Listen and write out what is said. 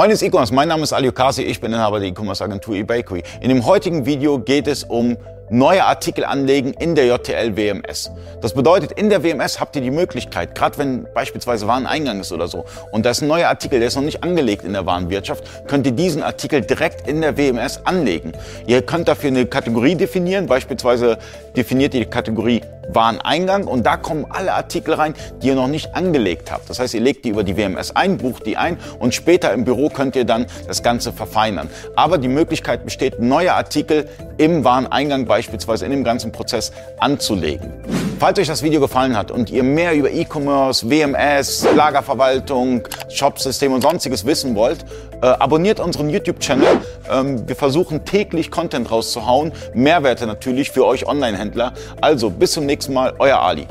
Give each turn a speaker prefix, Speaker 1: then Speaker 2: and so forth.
Speaker 1: Freunde des E-Commerce, mein Name ist Ali Okasi, ich bin Inhaber der E-Commerce Agentur eBakery. In dem heutigen Video geht es um neue Artikel anlegen in der JTL WMS. Das bedeutet, in der WMS habt ihr die Möglichkeit, gerade wenn beispielsweise Wareneingang ist oder so, und da ist ein neuer Artikel, der ist noch nicht angelegt in der Warenwirtschaft, könnt ihr diesen Artikel direkt in der WMS anlegen. Ihr könnt dafür eine Kategorie definieren, beispielsweise definiert ihr die Kategorie Wareneingang und da kommen alle Artikel rein, die ihr noch nicht angelegt habt. Das heißt, ihr legt die über die WMS ein, bucht die ein und später im Büro könnt ihr dann das Ganze verfeinern. Aber die Möglichkeit besteht, neue Artikel im Wareneingang beispielsweise in dem ganzen Prozess anzulegen. Falls euch das Video gefallen hat und ihr mehr über E-Commerce, WMS, Lagerverwaltung, Shopsystem und sonstiges wissen wollt, äh, abonniert unseren YouTube-Channel. Ähm, wir versuchen täglich Content rauszuhauen, Mehrwerte natürlich für euch Online-Händler. Also bis zum nächsten Mal, euer Ali.